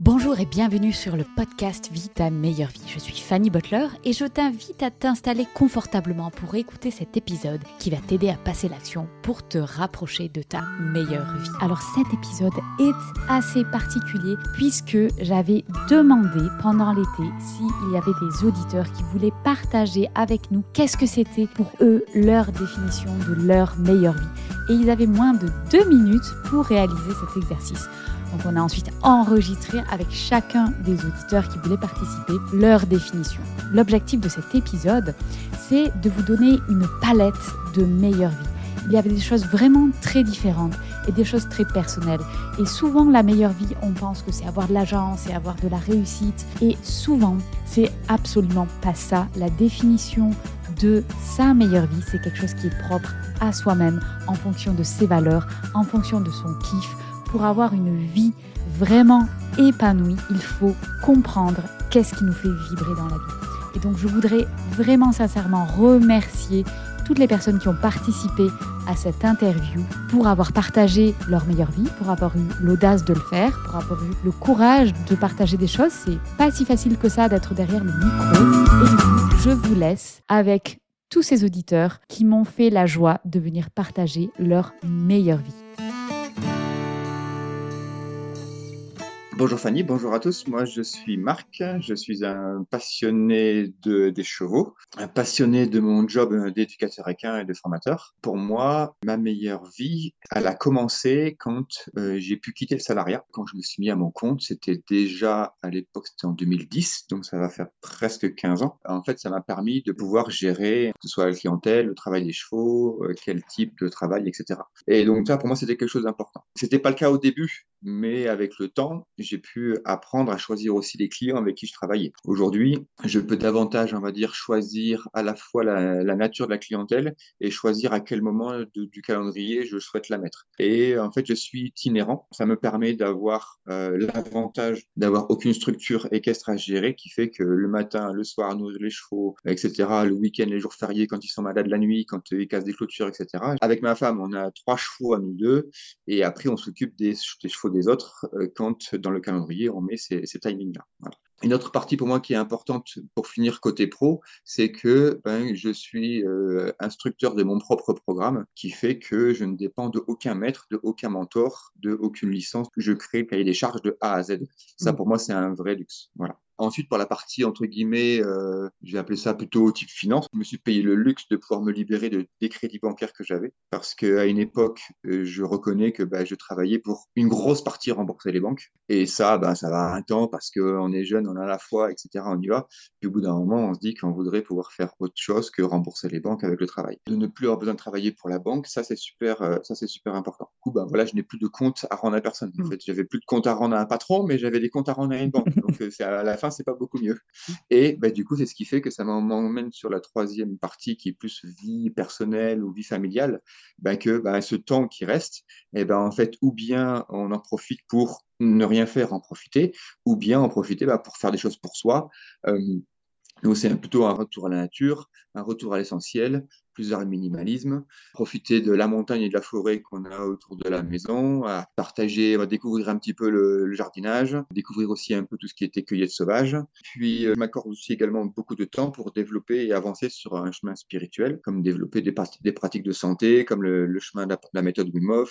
Bonjour et bienvenue sur le podcast Vie ta meilleure vie. Je suis Fanny Butler et je t'invite à t'installer confortablement pour écouter cet épisode qui va t'aider à passer l'action pour te rapprocher de ta meilleure vie. Alors cet épisode est assez particulier puisque j'avais demandé pendant l'été s'il y avait des auditeurs qui voulaient partager avec nous qu'est-ce que c'était pour eux leur définition de leur meilleure vie. Et ils avaient moins de deux minutes pour réaliser cet exercice. Donc on a ensuite enregistré avec chacun des auditeurs qui voulaient participer leur définition. L'objectif de cet épisode, c'est de vous donner une palette de meilleure vie. Il y avait des choses vraiment très différentes et des choses très personnelles. Et souvent, la meilleure vie, on pense que c'est avoir de l'argent, c'est avoir de la réussite. Et souvent, c'est absolument pas ça. La définition de sa meilleure vie, c'est quelque chose qui est propre à soi-même, en fonction de ses valeurs, en fonction de son kiff, pour avoir une vie vraiment épanouie, il faut comprendre qu'est-ce qui nous fait vibrer dans la vie. Et donc je voudrais vraiment sincèrement remercier toutes les personnes qui ont participé à cette interview pour avoir partagé leur meilleure vie, pour avoir eu l'audace de le faire, pour avoir eu le courage de partager des choses. C'est pas si facile que ça d'être derrière le micro. Et je vous laisse avec tous ces auditeurs qui m'ont fait la joie de venir partager leur meilleure vie. Bonjour Fanny, bonjour à tous. Moi, je suis Marc. Je suis un passionné de, des chevaux, un passionné de mon job d'éducateur équin et de formateur. Pour moi, ma meilleure vie, elle a commencé quand euh, j'ai pu quitter le salariat. Quand je me suis mis à mon compte, c'était déjà à l'époque, c'était en 2010, donc ça va faire presque 15 ans. En fait, ça m'a permis de pouvoir gérer, que ce soit la clientèle, le travail des chevaux, euh, quel type de travail, etc. Et donc ça, pour moi, c'était quelque chose d'important. C'était pas le cas au début, mais avec le temps, j'ai pu apprendre à choisir aussi les clients avec qui je travaillais. Aujourd'hui, je peux davantage, on va dire, choisir à la fois la, nature de la clientèle et choisir à quel moment du calendrier je souhaite la mettre. Et en fait, je suis itinérant. Ça me permet d'avoir euh, l'avantage d'avoir aucune structure équestre à gérer qui fait que le matin, le soir, nourrir les chevaux, etc., le week-end, les jours fériés, quand ils sont malades la nuit, quand ils cassent des clôtures, etc. Avec ma femme, on a trois chevaux à nous deux et après, on s'occupe des, chevaux des autres euh, quand dans le calendrier, on met ces, timings-là. Une autre partie pour moi qui est importante pour finir côté pro, c'est que ben, je suis euh, instructeur de mon propre programme, qui fait que je ne dépends de aucun maître, de aucun mentor, de aucune licence. Je crée le cahier des charges de A à Z. Ça, mmh. pour moi, c'est un vrai luxe. Voilà. Ensuite, pour la partie, entre guillemets, euh, j'ai appelé ça plutôt type finance, je me suis payé le luxe de pouvoir me libérer de, des crédits bancaires que j'avais. Parce qu'à une époque, euh, je reconnais que bah, je travaillais pour une grosse partie rembourser les banques. Et ça, bah, ça va un temps parce qu'on est jeune, on a la foi, etc. On y va. Puis au bout d'un moment, on se dit qu'on voudrait pouvoir faire autre chose que rembourser les banques avec le travail. De ne plus avoir besoin de travailler pour la banque, ça c'est super, euh, ça c'est super important. Du coup, bah, voilà, je n'ai plus de compte à rendre à personne. En mmh. fait, j'avais plus de compte à rendre à un patron, mais j'avais des comptes à rendre à une banque. Donc c'est à la c'est pas beaucoup mieux. Et bah, du coup, c'est ce qui fait que ça m'emmène sur la troisième partie qui est plus vie personnelle ou vie familiale, bah, que bah, ce temps qui reste, et ben en fait, ou bien on en profite pour ne rien faire, en profiter, ou bien en profiter pour faire des choses pour soi. Euh, donc c'est plutôt un retour à la nature, un retour à l'essentiel, plus vers le minimalisme, profiter de la montagne et de la forêt qu'on a autour de la maison, à partager, à découvrir un petit peu le, jardinage, découvrir aussi un peu tout ce qui était cueillette sauvage. Puis, euh, je m'accorde aussi également beaucoup de temps pour développer et avancer sur un chemin spirituel, comme développer des, pratiques de santé, comme le, chemin de la, méthode Wim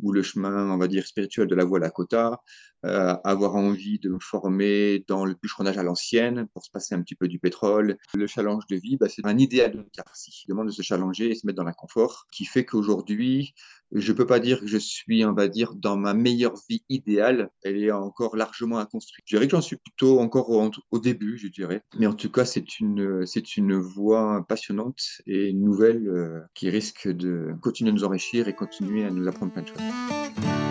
ou le chemin, on va dire, spirituel de la voie Lakota, euh, avoir envie de me former dans le bûcheronnage à l'ancienne pour se passer un petit peu du pétrole. Le challenge de vie, bah, c'est un idéal de se challenger et se mettre dans l'inconfort, qui fait qu'aujourd'hui, je peux pas dire que je suis, on va dire, dans ma meilleure vie idéale. Elle est encore largement à construire. Je dirais que j'en suis plutôt encore au, début, je dirais. Mais en tout cas, c'est une, c'est une voie passionnante et nouvelle euh, qui risque de continuer à nous enrichir et continuer à nous apprendre plein de choses.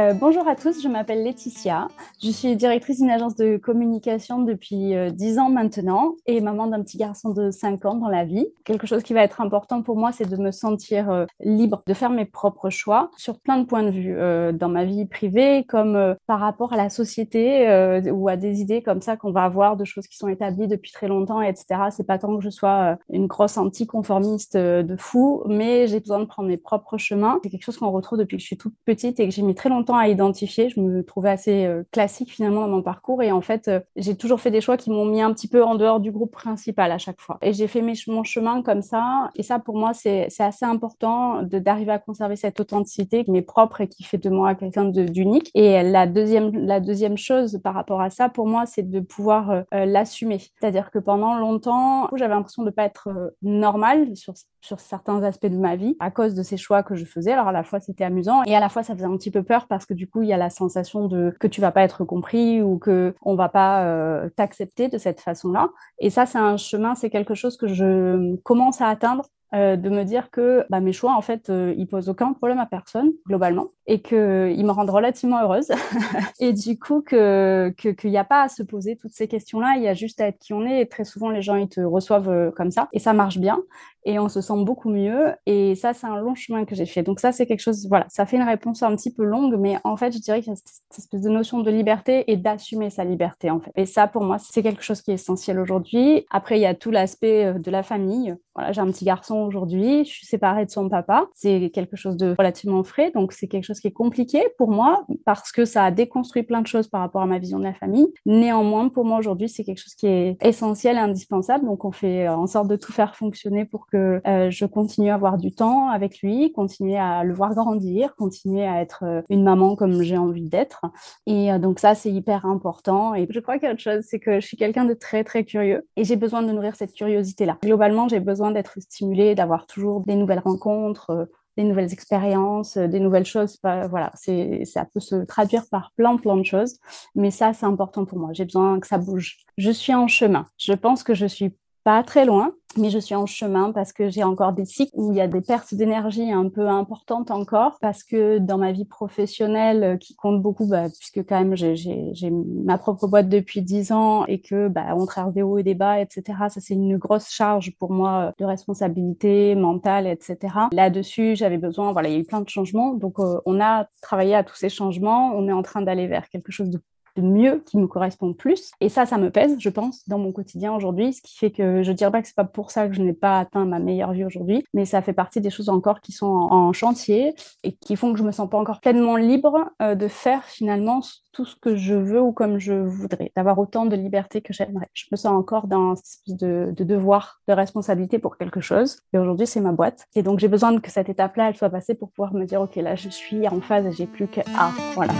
Euh, bonjour à tous, je m'appelle Laetitia. Je suis directrice d'une agence de communication depuis euh, dix 10 ans maintenant et maman d'un petit garçon de 5 ans dans la vie. Quelque chose qui va être important pour moi, c'est de me sentir euh, libre de faire mes propres choix sur plein de points de vue, dans ma vie privée comme par rapport à la société ou à des idées comme ça qu'on va avoir de choses qui sont établies depuis très longtemps, etc. C'est pas tant que je sois une grosse anticonformiste de fou, mais j'ai besoin de prendre mes propres chemins. C'est quelque chose qu'on retrouve depuis que je suis toute petite et que j'ai mis très longtemps à identifier. Je me trouvais assez euh, classique finalement dans mon parcours. Et en fait, euh, j'ai toujours fait des choix qui m'ont mis un petit peu en dehors du groupe principal à chaque fois. Et j'ai fait mon chemin comme ça. Et ça, pour moi, c'est assez important d'arriver à conserver cette authenticité qui m'est propre et qui fait de moi quelqu'un d'unique. Et la deuxième, la deuxième chose par rapport à ça, pour moi, c'est de pouvoir euh, l'assumer. C'est-à-dire que pendant longtemps, j'avais l'impression de ne pas être normale sur, sur certains aspects de ma vie à cause de ces choix que je faisais. Alors à la fois, c'était amusant et à la fois, ça faisait un petit peu peur parce que du coup, il y a la sensation de que tu vas pas être compris ou que on va pas euh, t'accepter de cette façon-là. Et ça, c'est un chemin, c'est quelque chose que je commence à atteindre euh, de me dire que bah, mes choix, en fait, euh, ils posent aucun problème à personne, globalement, et qu'ils me rendent relativement heureuse. et du coup, qu'il que, n'y a pas à se poser toutes ces questions-là, il y a juste à être qui on est. Et très souvent, les gens, ils te reçoivent euh, comme ça, et ça marche bien, et on se sent beaucoup mieux. Et ça, c'est un long chemin que j'ai fait. Donc ça, c'est quelque chose, voilà, ça fait une réponse un petit peu longue, mais en fait, je dirais qu'il y a cette espèce de notion de liberté et d'assumer sa liberté, en fait. Et ça, pour moi, c'est quelque chose qui est essentiel aujourd'hui. Après, il y a tout l'aspect de la famille. Voilà, j'ai un petit garçon aujourd'hui, je suis séparée de son papa. C'est quelque chose de relativement frais, donc c'est quelque chose qui est compliqué pour moi parce que ça a déconstruit plein de choses par rapport à ma vision de la famille. Néanmoins, pour moi aujourd'hui, c'est quelque chose qui est essentiel et indispensable. Donc on fait en sorte de tout faire fonctionner pour que euh, je continue à avoir du temps avec lui, continuer à le voir grandir, continuer à être euh, une maman comme j'ai envie d'être. Et euh, donc ça, c'est hyper important. Et je crois qu'il y a autre chose, c'est que je suis quelqu'un de très très curieux et j'ai besoin de nourrir cette curiosité-là. Globalement, j'ai besoin d'être stimulée d'avoir toujours des nouvelles rencontres, des nouvelles expériences, des nouvelles choses. Voilà, c'est, ça peut se traduire par plein, plein de choses. Mais ça, c'est important pour moi. J'ai besoin que ça bouge. Je suis en chemin. Je pense que je suis pas très loin mais je suis en chemin parce que j'ai encore des cycles où il y a des pertes d'énergie un peu importantes encore parce que dans ma vie professionnelle euh, qui compte beaucoup bah, puisque quand même j'ai ma propre boîte depuis 10 ans et que bah, on des hauts et des bas etc ça c'est une grosse charge pour moi euh, de responsabilité mentale etc là-dessus j'avais besoin voilà il y a eu plein de changements. Donc euh, on a travaillé à tous ces changements. On est en train d'aller vers quelque chose de de mieux, qui me correspond plus. Et ça, ça me pèse, je pense, dans mon quotidien aujourd'hui, ce qui fait que je dirais pas que c'est pas pour ça que je n'ai pas atteint ma meilleure vie aujourd'hui, mais ça fait partie des choses encore qui sont en, chantier et qui font que je me sens pas encore pleinement libre euh, de faire finalement tout ce que je veux ou comme je voudrais, d'avoir autant de liberté que j'aimerais. Je me sens encore dans espèce de, de devoir, de responsabilité pour quelque chose. Et aujourd'hui, c'est ma boîte. Et donc, j'ai besoin que cette étape-là, elle soit passée pour pouvoir me dire, OK, là, je suis en phase et j'ai plus que Ah, voilà.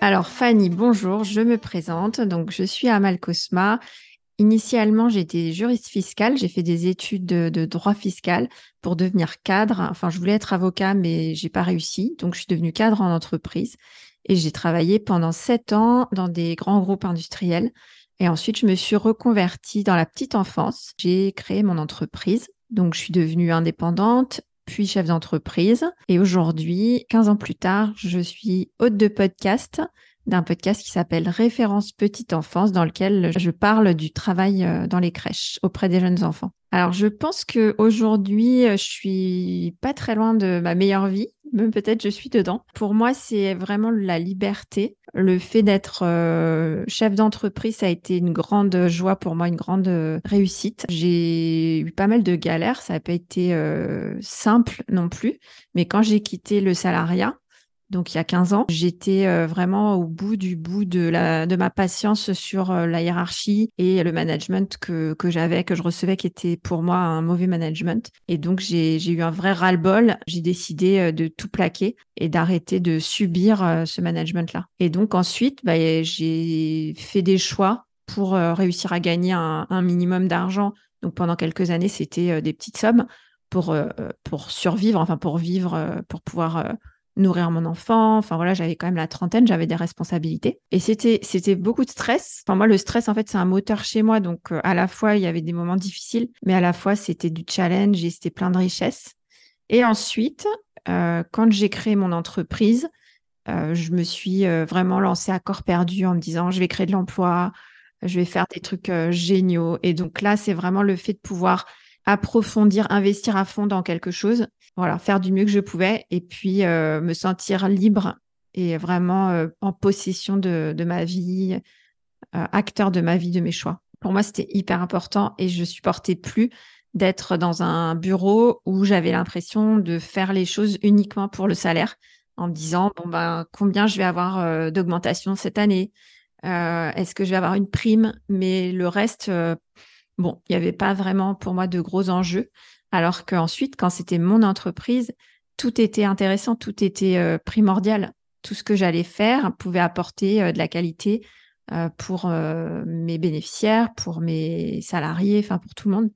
Alors Fanny, bonjour, je me présente. Donc je suis Amal Cosma. Initialement, j'étais juriste fiscale, j'ai fait des études de, droit fiscal pour devenir cadre. Enfin, je voulais être avocat, mais j'ai pas réussi. Donc je suis devenue cadre en entreprise et j'ai travaillé pendant sept ans dans des grands groupes industriels. Et ensuite, je me suis reconvertie dans la petite enfance. J'ai créé mon entreprise. Donc, je suis devenue indépendante, puis chef d'entreprise. Et aujourd'hui, 15 ans plus tard, je suis hôte de podcast d'un podcast qui s'appelle Référence Petite Enfance, dans lequel je parle du travail euh, dans les crèches auprès des jeunes enfants. Alors, je pense que aujourd'hui, je suis pas très loin de ma meilleure vie. Même peut-être je suis dedans. Pour moi, c'est vraiment la liberté. Le fait d'être euh, chef d'entreprise, ça a été une grande joie pour moi, une grande euh, réussite. J'ai eu pas mal de galères. Ça n'a pas été euh, simple non plus. Mais quand j'ai quitté le salariat, donc il y a 15 ans. J'étais euh, vraiment au bout du bout de, la, ma patience sur euh, la hiérarchie et le management que, que j'avais, que je recevais, qui était pour moi un mauvais management. Et donc j'ai eu un vrai ras-le-bol. J'ai décidé euh, de tout plaquer et d'arrêter de subir ce management-là. Et donc ensuite, bah, j'ai fait des choix pour réussir à gagner un, un minimum d'argent. Donc pendant quelques années, c'était des petites sommes pour, pour survivre, enfin pour vivre, pour pouvoir nourrir mon enfant. Enfin voilà, j'avais quand même la trentaine, j'avais des responsabilités. Et c'était c'était beaucoup de stress. Enfin moi, le stress, en fait, c'est un moteur chez moi. Donc euh, à la fois, il y avait des moments difficiles, mais à la fois, c'était du challenge et c'était plein de richesses. Et ensuite, euh, quand j'ai créé mon entreprise, euh, je me suis vraiment lancée à corps perdu en me disant, je vais créer de l'emploi, je vais faire des trucs géniaux. Et donc là, c'est vraiment le fait de pouvoir approfondir, investir à fond dans quelque chose, voilà, faire du mieux que je pouvais et puis euh, me sentir libre et vraiment euh, en possession de, ma vie, euh, acteur de ma vie, de mes choix. Pour moi, c'était hyper important et je supportais plus d'être dans un bureau où j'avais l'impression de faire les choses uniquement pour le salaire en me disant ben combien je vais avoir d'augmentation cette année? Est-ce que je vais avoir une prime? Mais le reste bon, il n'y avait pas vraiment pour moi de gros enjeux. Alors qu'ensuite, quand c'était mon entreprise, tout était intéressant, tout était euh, primordial. Tout ce que j'allais faire pouvait apporter euh, de la qualité euh, pour mes bénéficiaires, pour mes salariés, enfin pour tout le monde.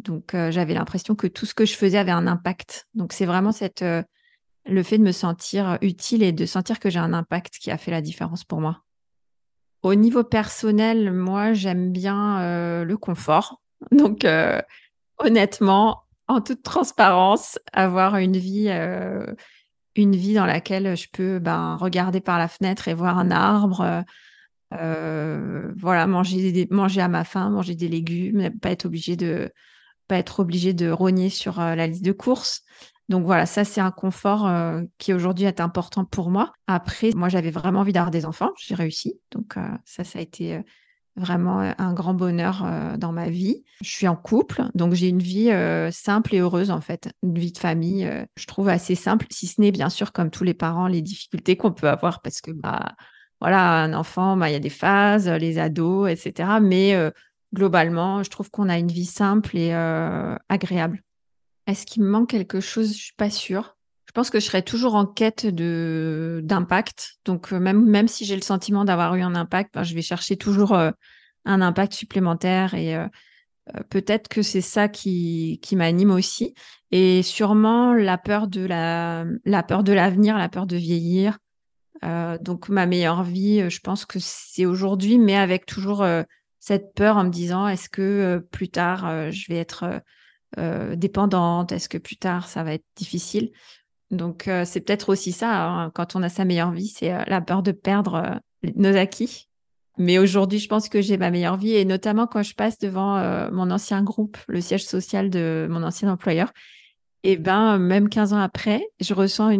Donc j'avais l'impression que tout ce que je faisais avait un impact. Donc c'est vraiment cette le fait de me sentir utile et de sentir que j'ai un impact qui a fait la différence pour moi. Au niveau personnel, moi, j'aime bien euh, le confort. Donc, euh, honnêtement, en toute transparence, avoir une vie, euh, dans laquelle je peux ben, regarder par la fenêtre et voir un arbre, voilà, manger, manger à ma faim, manger des légumes, pas être obligé de pas être obligé de rogner sur la liste de courses. Donc voilà, ça c'est un confort euh, qui aujourd'hui est important pour moi. Après, moi j'avais vraiment envie d'avoir des enfants, j'ai réussi. Donc euh, ça, ça a été euh, vraiment un grand bonheur dans ma vie. Je suis en couple, donc j'ai une vie simple et heureuse en fait, une vie de famille, je trouve assez simple, si ce n'est bien sûr comme tous les parents les difficultés qu'on peut avoir parce que bah voilà, un enfant, bah, il y a des phases, les ados, etc. Mais globalement, je trouve qu'on a une vie simple et agréable. Est-ce qu'il me manque quelque chose? Je suis pas sûre. Je pense que je serais toujours en quête de d'impact. Donc euh, même même si j'ai le sentiment d'avoir eu un impact, ben, je vais chercher toujours euh, un impact supplémentaire et euh, peut-être que c'est ça qui qui m'anime aussi et sûrement la peur de la la peur de l'avenir, la peur de vieillir. donc ma meilleure vie, je pense que c'est aujourd'hui, mais avec toujours cette peur en me disant est-ce que plus tard je vais être euh, dépendante Est-ce que plus tard, ça va être difficile? Donc, euh, c'est peut-être aussi ça, hein, quand on a sa meilleure vie, c'est euh, la peur de perdre nos acquis. Mais aujourd'hui, je pense que j'ai ma meilleure vie, et notamment quand je passe devant mon ancien groupe, le siège social de mon ancien employeur, et ben même 15 ans après, je ressens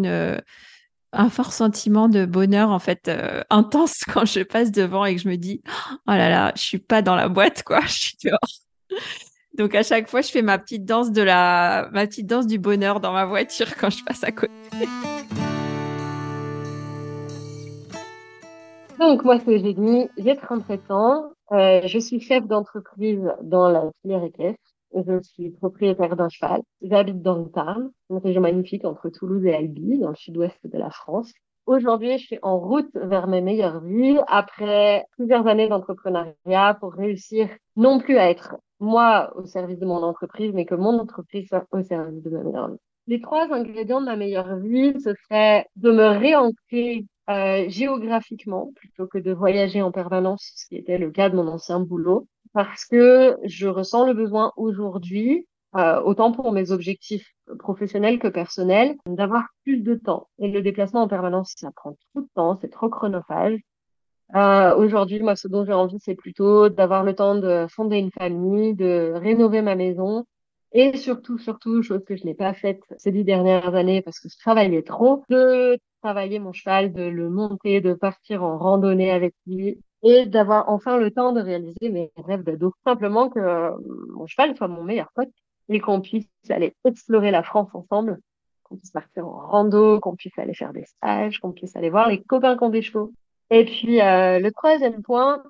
un fort sentiment de bonheur en fait intense quand je passe devant et que je me dis oh là là je suis pas dans la boîte quoi je suis dehors donc à chaque fois, je fais ma petite danse de la, ma petite danse du bonheur dans ma voiture quand je passe à côté. Donc moi c'est Eugénie, j'ai 37 ans, euh, je suis chef d'entreprise dans la filière équestre, je suis propriétaire d'un cheval, j'habite dans le Tarn, une région magnifique entre Toulouse et Albi, dans le sud-ouest de la France. Aujourd'hui, je suis en route vers mes meilleures vies après plusieurs années d'entrepreneuriat pour réussir non plus à être moi au service de mon entreprise, mais que mon entreprise soit au service de ma meilleure vie. Les trois ingrédients de ma meilleure vie, ce serait de me réancrer euh, géographiquement plutôt que de voyager en permanence, ce qui était le cas de mon ancien boulot, parce que je ressens le besoin aujourd'hui euh, autant pour mes objectifs professionnels que personnels, d'avoir plus de temps. Et le déplacement en permanence, ça prend trop de temps, c'est trop chronophage. Euh, aujourd'hui, moi, ce dont j'ai envie, c'est plutôt d'avoir le temps de fonder une famille, de rénover ma maison et surtout, surtout, chose que je n'ai pas faite ces dix dernières années parce que je travaillais trop, de travailler mon cheval, de le monter, de partir en randonnée avec lui et d'avoir enfin le temps de réaliser mes rêves d'ado. Simplement que euh, mon cheval soit mon meilleur pote et qu'on puisse aller explorer la France ensemble, qu'on puisse partir en rando, qu'on puisse aller faire des stages, qu'on puisse aller voir les copains qui ont des chevaux. Et puis, euh, le troisième point,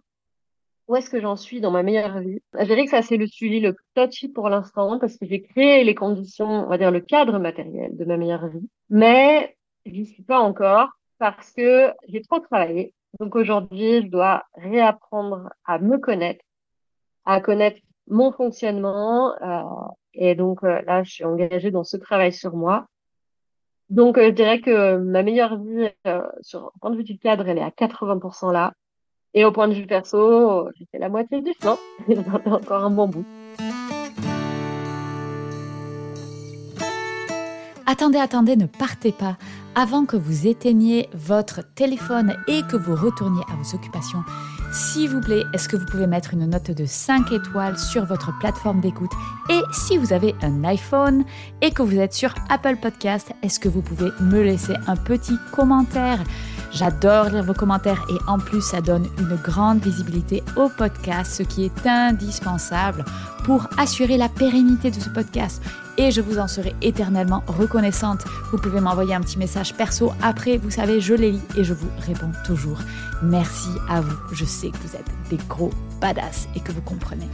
où est-ce que j'en suis dans ma meilleure vie? Je dirais que ça, c'est le suivi le plus touchy pour l'instant, parce que j'ai créé les conditions, on va dire le cadre matériel de ma meilleure vie. Mais j'y suis pas encore parce que j'ai trop travaillé. Donc aujourd'hui, je dois réapprendre à me connaître, à connaître mon fonctionnement. Euh, et donc euh, là, je suis engagée dans ce travail sur moi. Donc euh, je dirais que ma meilleure vie, sur le point de vue du cadre, elle est à 80% là. Et au point de vue perso, j'ai fait la moitié du chemin. J'en encore un bon bout. Attendez, attendez, ne partez pas. Avant que vous éteigniez votre téléphone et que vous retourniez à vos occupations, s'il vous plaît, est-ce que vous pouvez mettre une note de 5 étoiles sur votre plateforme d'écoute? Et si vous avez un iPhone et que vous êtes sur Apple Podcast, est-ce que vous pouvez me laisser un petit commentaire? J'adore lire vos commentaires et en plus ça donne une grande visibilité au podcast, ce qui est indispensable pour assurer la pérennité de ce podcast. Et je vous en serai éternellement reconnaissante. Vous pouvez m'envoyer un petit message perso après, vous savez, je les lis et je vous réponds toujours. Merci à vous. Je sais que vous êtes des gros badass et que vous comprenez.